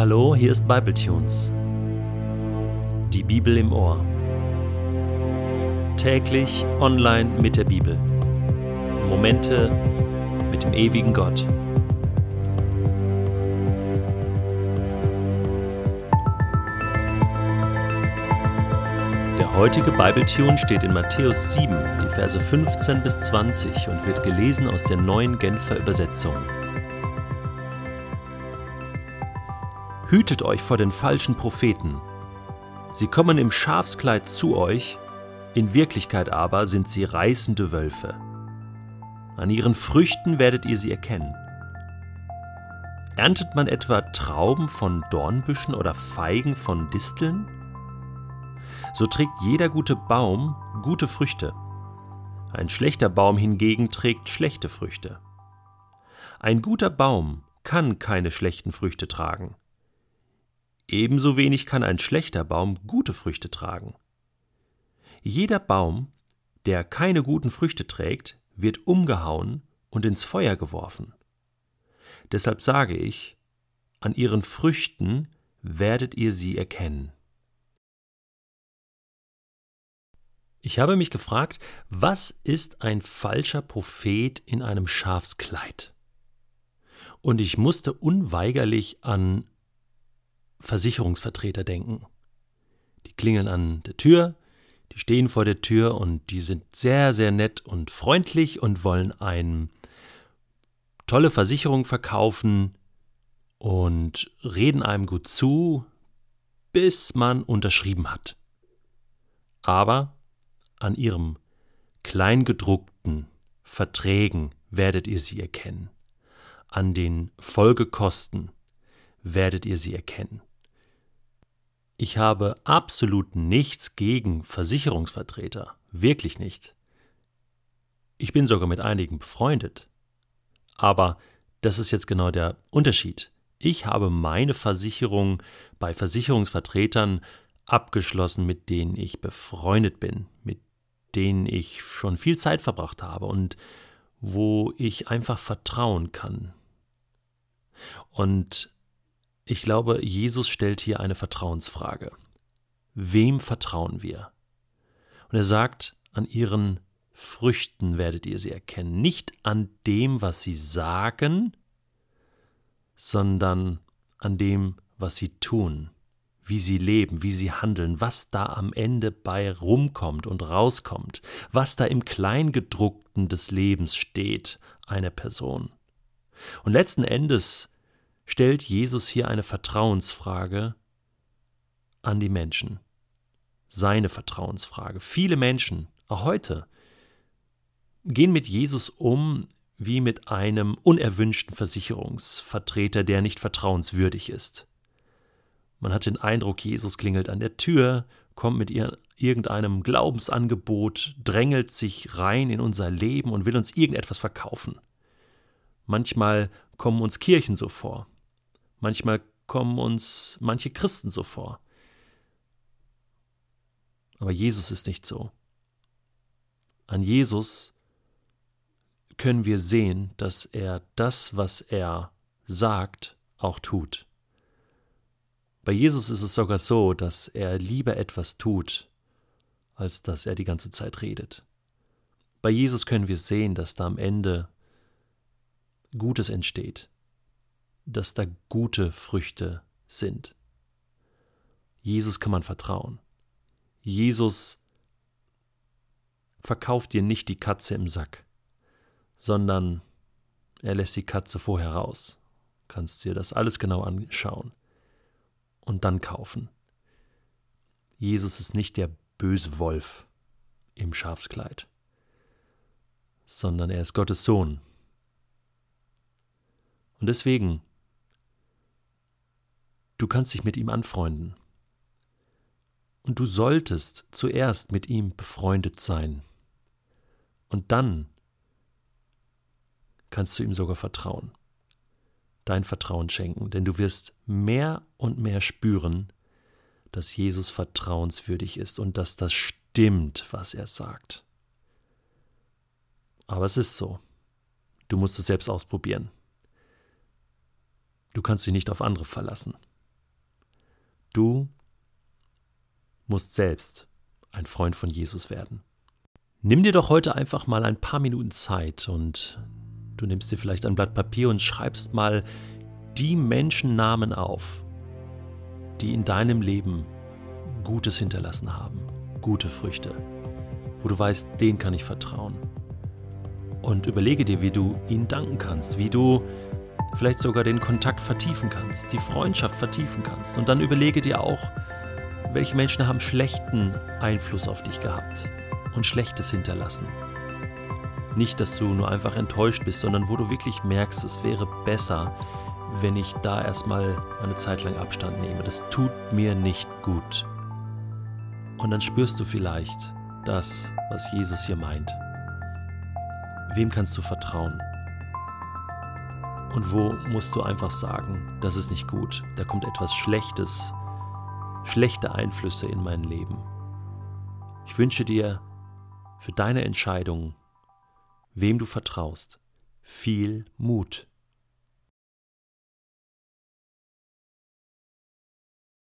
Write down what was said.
Hallo, hier ist Bibletunes. Die Bibel im Ohr. Täglich online mit der Bibel. Momente mit dem ewigen Gott. Der heutige Bibletune steht in Matthäus 7, die Verse 15 bis 20 und wird gelesen aus der neuen Genfer Übersetzung. Hütet euch vor den falschen Propheten. Sie kommen im Schafskleid zu euch, in Wirklichkeit aber sind sie reißende Wölfe. An ihren Früchten werdet ihr sie erkennen. Erntet man etwa Trauben von Dornbüschen oder Feigen von Disteln? So trägt jeder gute Baum gute Früchte. Ein schlechter Baum hingegen trägt schlechte Früchte. Ein guter Baum kann keine schlechten Früchte tragen. Ebenso wenig kann ein schlechter Baum gute Früchte tragen. Jeder Baum, der keine guten Früchte trägt, wird umgehauen und ins Feuer geworfen. Deshalb sage ich, an ihren Früchten werdet ihr sie erkennen. Ich habe mich gefragt, was ist ein falscher Prophet in einem Schafskleid? Und ich musste unweigerlich an Versicherungsvertreter denken. Die klingeln an der Tür, die stehen vor der Tür und die sind sehr, sehr nett und freundlich und wollen eine tolle Versicherung verkaufen und reden einem gut zu, bis man unterschrieben hat. Aber an ihrem kleingedruckten Verträgen werdet ihr sie erkennen. An den Folgekosten werdet ihr sie erkennen. Ich habe absolut nichts gegen Versicherungsvertreter, wirklich nicht. Ich bin sogar mit einigen befreundet. Aber das ist jetzt genau der Unterschied. Ich habe meine Versicherung bei Versicherungsvertretern abgeschlossen, mit denen ich befreundet bin, mit denen ich schon viel Zeit verbracht habe und wo ich einfach vertrauen kann. Und ich glaube, Jesus stellt hier eine Vertrauensfrage. Wem vertrauen wir? Und er sagt, an ihren Früchten werdet ihr sie erkennen. Nicht an dem, was sie sagen, sondern an dem, was sie tun, wie sie leben, wie sie handeln, was da am Ende bei rumkommt und rauskommt, was da im Kleingedruckten des Lebens steht, einer Person. Und letzten Endes stellt Jesus hier eine Vertrauensfrage an die Menschen. Seine Vertrauensfrage. Viele Menschen, auch heute, gehen mit Jesus um wie mit einem unerwünschten Versicherungsvertreter, der nicht vertrauenswürdig ist. Man hat den Eindruck, Jesus klingelt an der Tür, kommt mit irgendeinem Glaubensangebot, drängelt sich rein in unser Leben und will uns irgendetwas verkaufen. Manchmal kommen uns Kirchen so vor. Manchmal kommen uns manche Christen so vor. Aber Jesus ist nicht so. An Jesus können wir sehen, dass er das, was er sagt, auch tut. Bei Jesus ist es sogar so, dass er lieber etwas tut, als dass er die ganze Zeit redet. Bei Jesus können wir sehen, dass da am Ende Gutes entsteht, dass da gute Früchte sind. Jesus kann man vertrauen. Jesus verkauft dir nicht die Katze im Sack, sondern er lässt die Katze vorher raus. Du kannst dir das alles genau anschauen und dann kaufen. Jesus ist nicht der böse Wolf im Schafskleid, sondern er ist Gottes Sohn. Und deswegen Du kannst dich mit ihm anfreunden. Und du solltest zuerst mit ihm befreundet sein. Und dann kannst du ihm sogar vertrauen. Dein Vertrauen schenken, denn du wirst mehr und mehr spüren, dass Jesus vertrauenswürdig ist und dass das stimmt, was er sagt. Aber es ist so. Du musst es selbst ausprobieren. Du kannst dich nicht auf andere verlassen. Du musst selbst ein Freund von Jesus werden. Nimm dir doch heute einfach mal ein paar Minuten Zeit und du nimmst dir vielleicht ein Blatt Papier und schreibst mal die Menschennamen auf, die in deinem Leben Gutes hinterlassen haben, gute Früchte, wo du weißt, denen kann ich vertrauen. Und überlege dir, wie du ihnen danken kannst, wie du vielleicht sogar den Kontakt vertiefen kannst, die Freundschaft vertiefen kannst. Und dann überlege dir auch, welche Menschen haben schlechten Einfluss auf dich gehabt und Schlechtes hinterlassen. Nicht, dass du nur einfach enttäuscht bist, sondern wo du wirklich merkst, es wäre besser, wenn ich da erstmal eine Zeit lang Abstand nehme. Das tut mir nicht gut. Und dann spürst du vielleicht das, was Jesus hier meint. Wem kannst du vertrauen? Und wo musst du einfach sagen, das ist nicht gut, da kommt etwas Schlechtes, schlechte Einflüsse in mein Leben. Ich wünsche dir für deine Entscheidung, wem du vertraust, viel Mut.